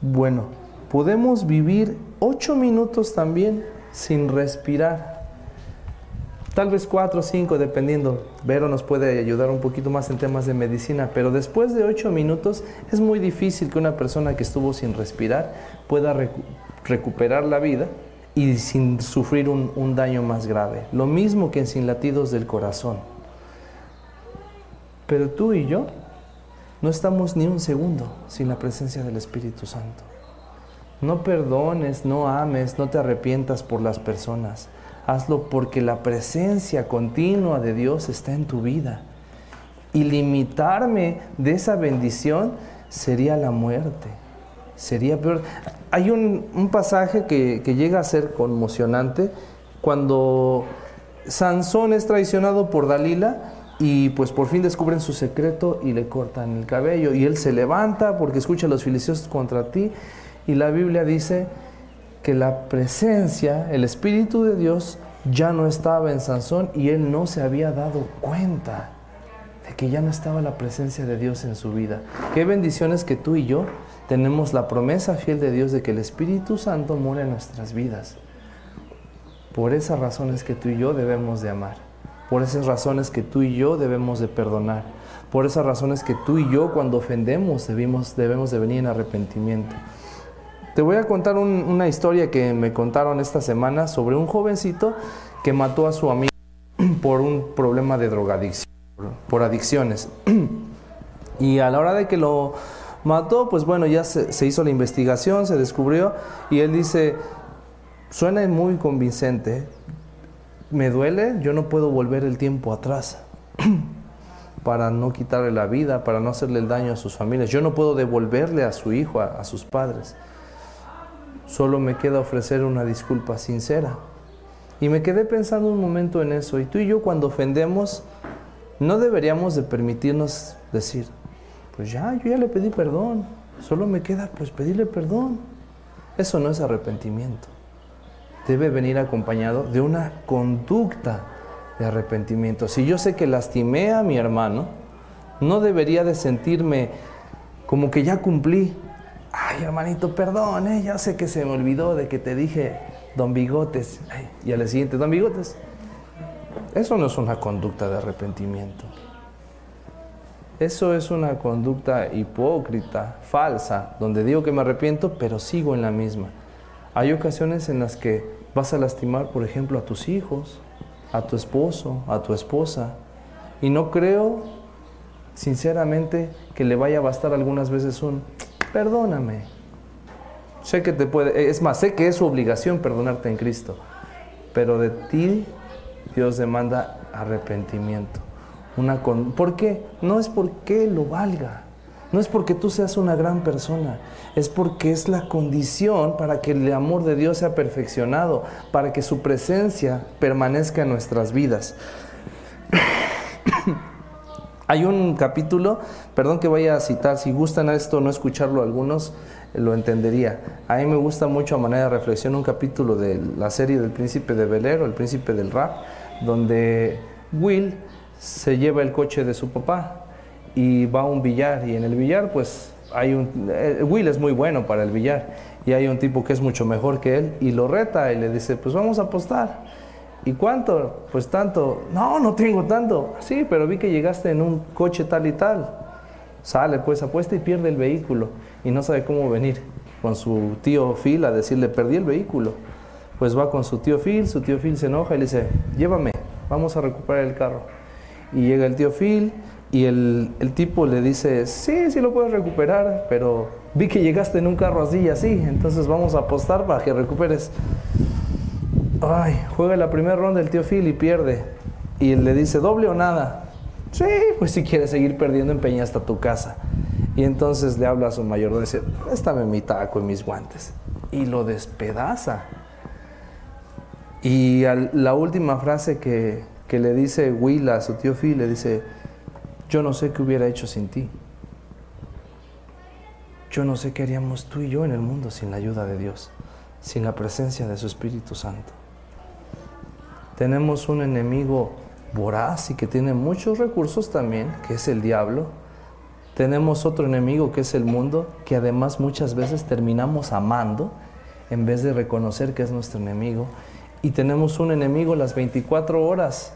Bueno, podemos vivir ocho minutos también sin respirar. Tal vez cuatro o cinco, dependiendo. Vero nos puede ayudar un poquito más en temas de medicina, pero después de ocho minutos es muy difícil que una persona que estuvo sin respirar pueda recuperar la vida y sin sufrir un, un daño más grave. Lo mismo que en sin latidos del corazón. Pero tú y yo no estamos ni un segundo sin la presencia del Espíritu Santo. No perdones, no ames, no te arrepientas por las personas. Hazlo porque la presencia continua de Dios está en tu vida. Y limitarme de esa bendición sería la muerte. Sería peor. Hay un, pasaje que, que llega a ser conmocionante cuando Sansón es traicionado por Dalila y pues por fin descubren su secreto y le cortan el cabello. Y él se levanta porque escucha a los filisteos contra ti. Y la Biblia dice que la presencia, el Espíritu de Dios ya no estaba en Sansón y él no se había dado cuenta de que ya no estaba la presencia de Dios en su vida. Qué bendiciones que tú y yo tenemos la promesa fiel de Dios de que el Espíritu Santo muere en nuestras vidas. Por esas razones que tú y yo debemos de amar. Por esas razones que tú y yo debemos de perdonar. Por esas razones que tú y yo cuando ofendemos debemos, debemos de venir en arrepentimiento. Te voy a contar una historia que me contaron esta semana sobre un jovencito que mató a su amigo por un problema de drogadicción, por adicciones. Y a la hora de que lo mató, pues bueno, ya se, se hizo la investigación, se descubrió y él dice, suena muy convincente, me duele, yo no puedo volver el tiempo atrás para no quitarle la vida, para no hacerle el daño a sus familias. Yo no puedo devolverle a su hijo, a, sus padres. Solo me queda ofrecer una disculpa sincera. Y me quedé pensando un momento en eso. Y tú y yo cuando ofendemos, no deberíamos de permitirnos decir, pues ya, yo ya le pedí perdón. Solo me queda pues pedirle perdón. Eso no es arrepentimiento debe venir acompañado de una conducta de arrepentimiento. Si yo sé que lastimé a mi hermano, no debería de sentirme como que ya cumplí. Ay, hermanito, perdón, ¿eh? ya sé que se me olvidó de que te dije don Bigotes. y al siguiente, don Bigotes. Eso no es una conducta de arrepentimiento. Eso es una conducta hipócrita, falsa, donde digo que me arrepiento, pero sigo en la misma. Hay ocasiones en las que Vas a lastimar, por ejemplo, a tus hijos, a tu esposo, a tu esposa. Y no creo, sinceramente, que le vaya a bastar algunas veces un perdóname. Sé que te puede, es más, sé que es su obligación perdonarte en Cristo, pero de ti Dios demanda arrepentimiento. Una con, ¿Por qué? No es porque lo valga, No es porque tú seas una gran persona, es porque es la condición para que el amor de Dios sea perfeccionado, para que su presencia permanezca en nuestras vidas. Hay un capítulo, perdón que vaya a citar, si gustan a esto no escucharlo algunos, lo entendería. A mí me gusta mucho a manera de reflexión un capítulo de la serie del príncipe de Belero, el príncipe del rap, donde Will se lleva el coche de su papá y va a un billar y en el billar pues hay un eh, Will es muy bueno para el billar y hay un tipo que es mucho mejor que él y lo reta y le dice pues vamos a apostar ¿y cuánto? pues tanto. No no tengo tanto sí pero vi que llegaste en un coche tal y tal sale pues apuesta y pierde el vehículo y no sabe cómo venir con su tío Phil a decirle perdí el vehículo pues va con su tío Phil su tío Phil se enoja y le dice llévame vamos a recuperar el carro y llega el tío Phil y el, tipo le dice, sí, sí lo puedes recuperar, pero vi que llegaste en un carro así y así, entonces vamos a apostar para que recuperes. Ay, juega la primera ronda el tío Phil y pierde. Y le dice, doble o nada. Sí, pues si quieres seguir perdiendo, empeña hasta tu casa. Y entonces le habla a su mayor, dice, préstame mi taco y mis guantes. Y lo despedaza. Y la última frase que, que le dice Will a su tío Phil, le dice, yo no sé qué hubiera hecho sin ti. Yo no sé qué haríamos tú y yo en el mundo sin la ayuda de Dios, sin la presencia de su Espíritu Santo. Tenemos un enemigo voraz y que tiene muchos recursos también, que es el diablo. Tenemos otro enemigo que es el mundo, que además muchas veces terminamos amando en vez de reconocer que es nuestro enemigo. Y tenemos un enemigo las 24 horas,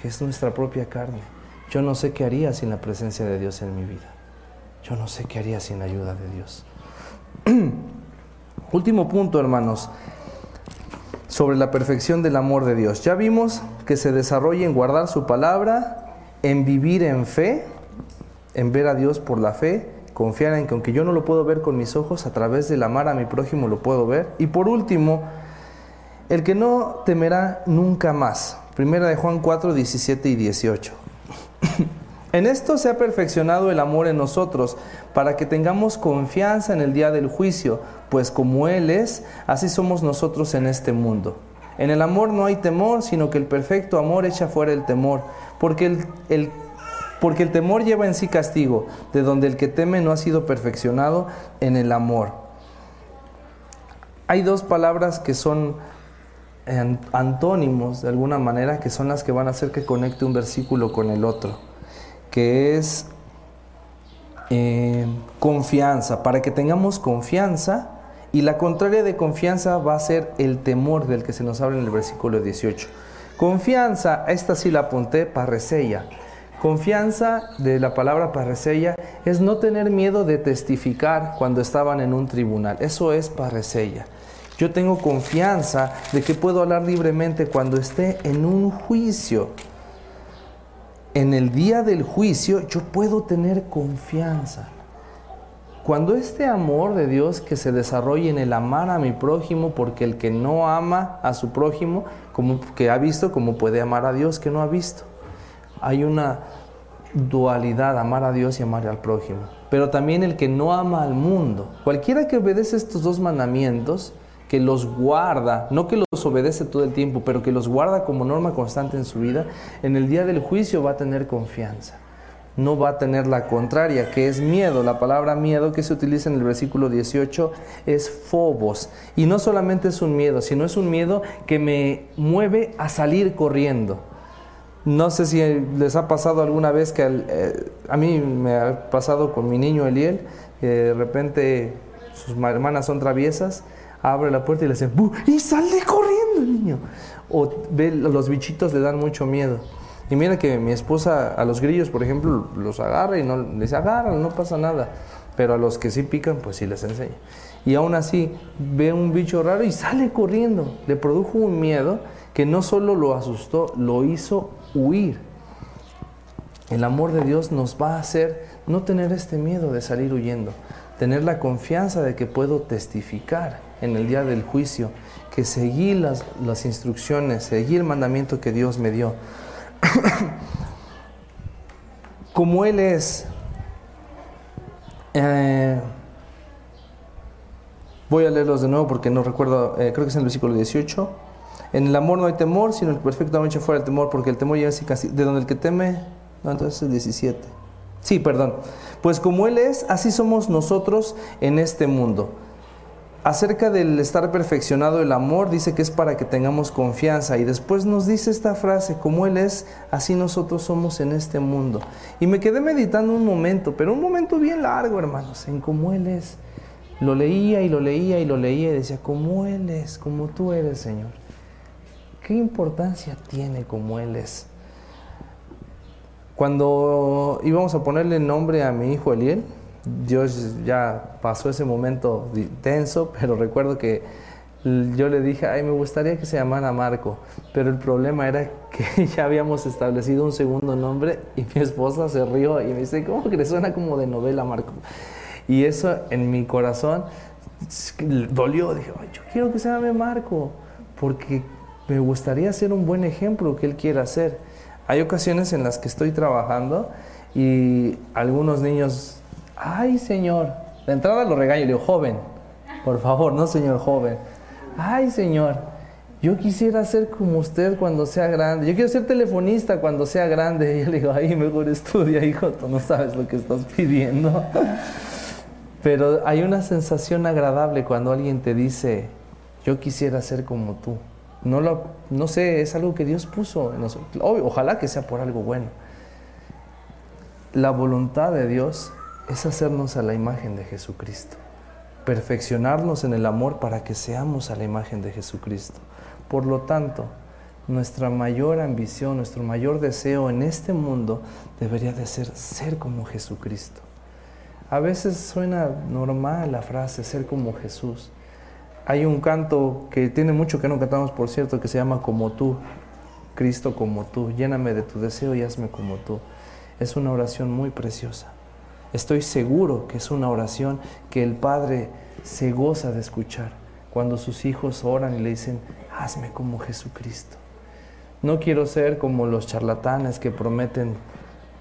que es nuestra propia carne. Yo no sé qué haría sin la presencia de Dios en mi vida. Yo no sé qué haría sin la ayuda de Dios. Último punto, hermanos, sobre la perfección del amor de Dios. Ya vimos que se desarrolla en guardar su palabra, en vivir en fe, en ver a Dios por la fe, confiar en que aunque yo no lo puedo ver con mis ojos, a través del amar a mi prójimo lo puedo ver. Y por último, el que no temerá nunca más. Primera de Juan 4, 17 y 18. En esto se ha perfeccionado el amor en nosotros, para que tengamos confianza en el día del juicio, pues como Él es, así somos nosotros en este mundo. En el amor no hay temor, sino que el perfecto amor echa fuera el temor, porque el, porque el temor lleva en sí castigo, de donde el que teme no ha sido perfeccionado en el amor. Hay dos palabras que son antónimos de alguna manera, que son las que van a hacer que conecte un versículo con el otro que es eh, confianza, para que tengamos confianza, y la contraria de confianza va a ser el temor del que se nos habla en el versículo 18. Confianza, esta sí la apunté, parresella. Confianza de la palabra parresella es no tener miedo de testificar cuando estaban en un tribunal. Eso es parresella. Yo tengo confianza de que puedo hablar libremente cuando esté en un juicio en el día del juicio yo puedo tener confianza. Cuando este amor de Dios que se desarrolla en el amar a mi prójimo, porque el que no ama a su prójimo, como que ha visto, como puede amar a Dios que no ha visto. Hay una dualidad, amar a Dios y amar al prójimo. Pero también el que no ama al mundo. Cualquiera que obedece estos dos mandamientos, que los guarda, no que los obedece todo el tiempo, pero que los guarda como norma constante en su vida, en el día del juicio va a tener confianza. No va a tener la contraria, que es miedo. La palabra miedo que se utiliza en el versículo 18 es fobos. Y no solamente es un miedo, sino es un miedo que me mueve a salir corriendo. No sé si les ha pasado alguna vez que eh, a mí me ha pasado con mi niño Eliel, que de repente sus hermanas son traviesas abre la puerta y le dice, y sale corriendo el niño. O ve, los bichitos le dan mucho miedo. Y mira que mi esposa a los grillos, por ejemplo, los agarra y no les dice, agarra, no pasa nada. Pero a los que sí pican, pues sí les enseña. Y aún así ve un bicho raro y sale corriendo. Le produjo un miedo que no solo lo asustó, lo hizo huir. El amor de Dios nos va a hacer no tener este miedo de salir huyendo, tener la confianza de que puedo testificar en el día del juicio, que seguí las, las instrucciones, seguí el mandamiento que Dios me dio. Como Él es, Eh, voy a leerlos de nuevo porque no recuerdo, eh, creo que es en el versículo 18. En el amor no hay temor, sino el perfectamente fuera el temor, porque el temor ya es casi de donde el que teme, no, entonces es 17. Sí, perdón. Pues como Él es, así somos nosotros en este mundo. Acerca del estar perfeccionado el amor, dice que es para que tengamos confianza. Y después nos dice esta frase, como Él es, así nosotros somos en este mundo. Y me quedé meditando un momento, pero un momento bien largo, hermanos, en cómo Él es. Lo leía y lo leía y lo leía y decía, como Él es, como tú eres, Señor. ¿Qué importancia tiene como Él es? Cuando íbamos a ponerle nombre a mi hijo Eliel, Dios ya pasó ese momento tenso, pero recuerdo que yo le dije, ay, me gustaría que se llamara Marco, pero el problema era que ya habíamos establecido un segundo nombre y mi esposa se rió y me dice, ¿cómo que le suena como de novela Marco? Y eso en mi corazón dolió, dije, ay, yo quiero que se llame Marco, porque me gustaría ser un buen ejemplo que él quiera ser. Hay ocasiones en las que estoy trabajando y algunos niños, ay señor, de entrada lo regaño le digo, joven, por favor, no señor joven, ay señor, yo quisiera ser como usted cuando sea grande, yo quiero ser telefonista cuando sea grande. Y yo le digo, ay, mejor estudia, hijo, tú no sabes lo que estás pidiendo. Pero hay una sensación agradable cuando alguien te dice, yo quisiera ser como tú. No, lo, no sé, es algo que Dios puso en nosotros. ojalá que sea por algo bueno. La voluntad de Dios es hacernos a la imagen de Jesucristo, perfeccionarnos en el amor para que seamos a la imagen de Jesucristo. Por lo tanto, nuestra mayor ambición, nuestro mayor deseo en este mundo debería de ser ser como Jesucristo. A veces suena normal la frase ser como Jesús, hay un canto que tiene mucho que no cantamos, por cierto, que se llama Como tú, Cristo como tú, lléname de tu deseo y hazme como tú. Es una oración muy preciosa. Estoy seguro que es una oración que el Padre se goza de escuchar cuando sus hijos oran y le dicen, hazme como Jesucristo. No quiero ser como los charlatanes que prometen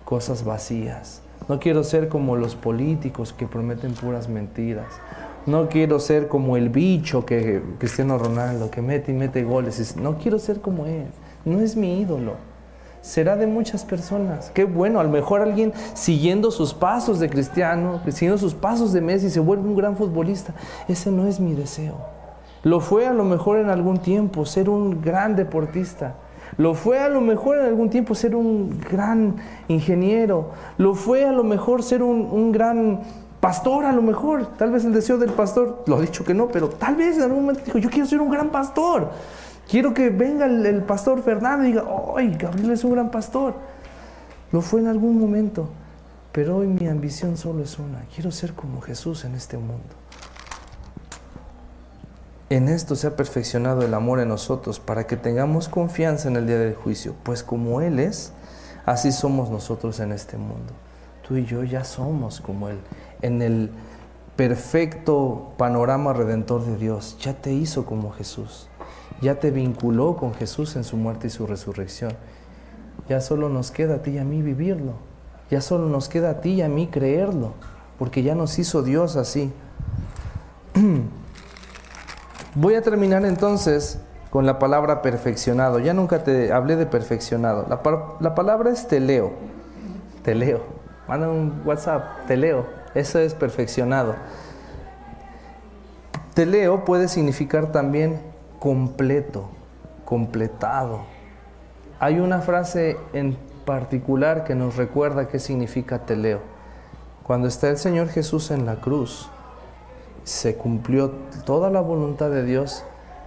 cosas vacías. No quiero ser como los políticos que prometen puras mentiras. No quiero ser como el bicho que Cristiano Ronaldo, que mete y mete goles. No quiero ser como él. No es mi ídolo. Será de muchas personas. Qué bueno, a lo mejor alguien siguiendo sus pasos de Cristiano, siguiendo sus pasos de Messi, se vuelve un gran futbolista. Ese no es mi deseo. Lo fue a lo mejor en algún tiempo ser un gran deportista. Lo fue a lo mejor en algún tiempo ser un gran ingeniero. Lo fue a lo mejor ser un, un gran pastor a lo mejor, tal vez el deseo del pastor, lo ha dicho que no, pero tal vez en algún momento dijo, yo quiero ser un gran pastor, quiero que venga el, pastor Fernando y diga, ¡ay, Gabriel es un gran pastor! Lo fue en algún momento, pero hoy mi ambición solo es una, quiero ser como Jesús en este mundo. En esto se ha perfeccionado el amor en nosotros para que tengamos confianza en el día del juicio, pues como Él es, así somos nosotros en este mundo. Tú y yo ya somos como Él en el perfecto panorama redentor de Dios. Ya te hizo como Jesús. Ya te vinculó con Jesús en su muerte y su resurrección. Ya solo nos queda a ti y a mí vivirlo. Ya solo nos queda a ti y a mí creerlo. Porque ya nos hizo Dios así. Voy a terminar entonces con la palabra perfeccionado. Ya nunca te hablé de perfeccionado. La, la palabra es teleo. Teleo. Manda un WhatsApp, teleo. Eso es perfeccionado. Teleo puede significar también completo, completado. Hay una frase en particular que nos recuerda qué significa teleo. Cuando está el Señor Jesús en la cruz, se cumplió toda la voluntad de Dios.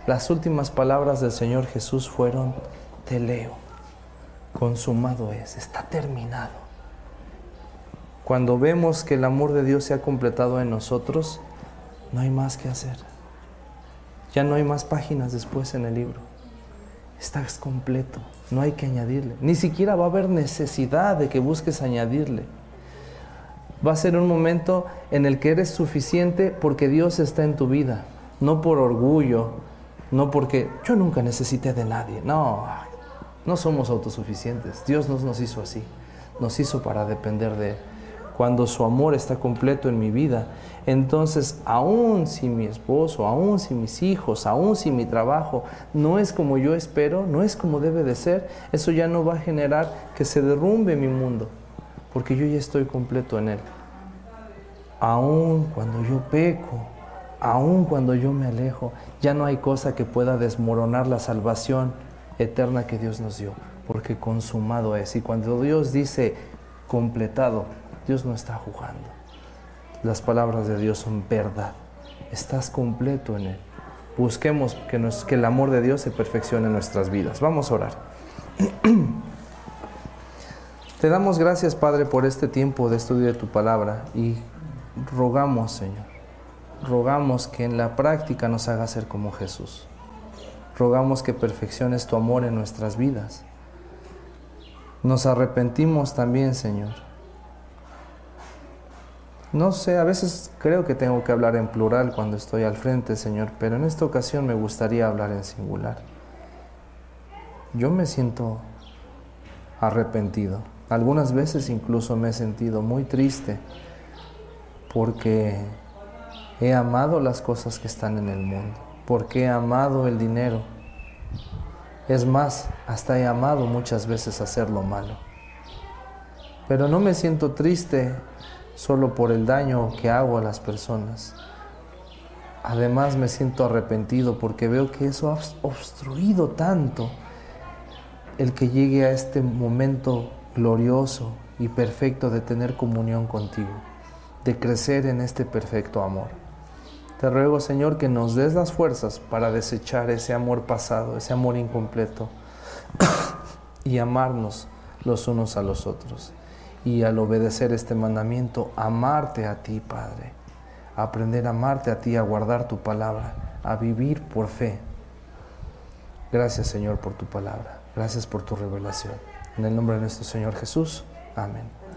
Las últimas palabras del Señor Jesús fueron teleo. Consumado es, está terminado. Cuando vemos que el amor de Dios se ha completado en nosotros, no hay más que hacer. Ya no hay más páginas después en el libro. Estás completo, no hay que añadirle. Ni siquiera va a haber necesidad de que busques añadirle. Va a ser un momento en el que eres suficiente porque Dios está en tu vida, no por orgullo, no porque yo nunca necesité de nadie. No, no somos autosuficientes. Dios no nos hizo así. Nos hizo para depender de Él. Cuando su amor está completo en mi vida, entonces aún si mi esposo, aún si mis hijos, aún si mi trabajo no es como yo espero, no es como debe de ser, eso ya no va a generar que se derrumbe mi mundo, porque yo ya estoy completo en él. Aún cuando yo peco, aún cuando yo me alejo, ya no hay cosa que pueda desmoronar la salvación eterna que Dios nos dio, porque consumado es. Y cuando Dios dice completado, Dios no está jugando. Las palabras de Dios son verdad. Estás completo en Él. Busquemos que, que el amor de Dios se perfeccione en nuestras vidas. Vamos a orar. Te damos gracias, Padre, por este tiempo de estudio de tu palabra y rogamos, Señor, rogamos que en la práctica nos haga ser como Jesús. Rogamos que perfecciones tu amor en nuestras vidas. Nos arrepentimos también, Señor, no sé, a veces creo que tengo que hablar en plural cuando estoy al frente, Señor, pero en esta ocasión me gustaría hablar en singular. Yo me siento arrepentido. Algunas veces incluso me he sentido muy triste porque he amado las cosas que están en el mundo, porque he amado el dinero. Es más, hasta he amado muchas veces hacer lo malo. Pero no me siento triste solo por el daño que hago a las personas. Además me siento arrepentido porque veo que eso ha obstruido tanto el que llegue a este momento glorioso y perfecto de tener comunión contigo, de crecer en este perfecto amor. Te ruego, Señor, que nos des las fuerzas para desechar ese amor pasado, ese amor incompleto y amarnos los unos a los otros y al obedecer este mandamiento, amarte a ti, Padre. Aprender a amarte a ti, a guardar tu palabra, a vivir por fe. Gracias, Señor, por tu palabra. Gracias por tu revelación. En el nombre de nuestro Señor Jesús. Amén.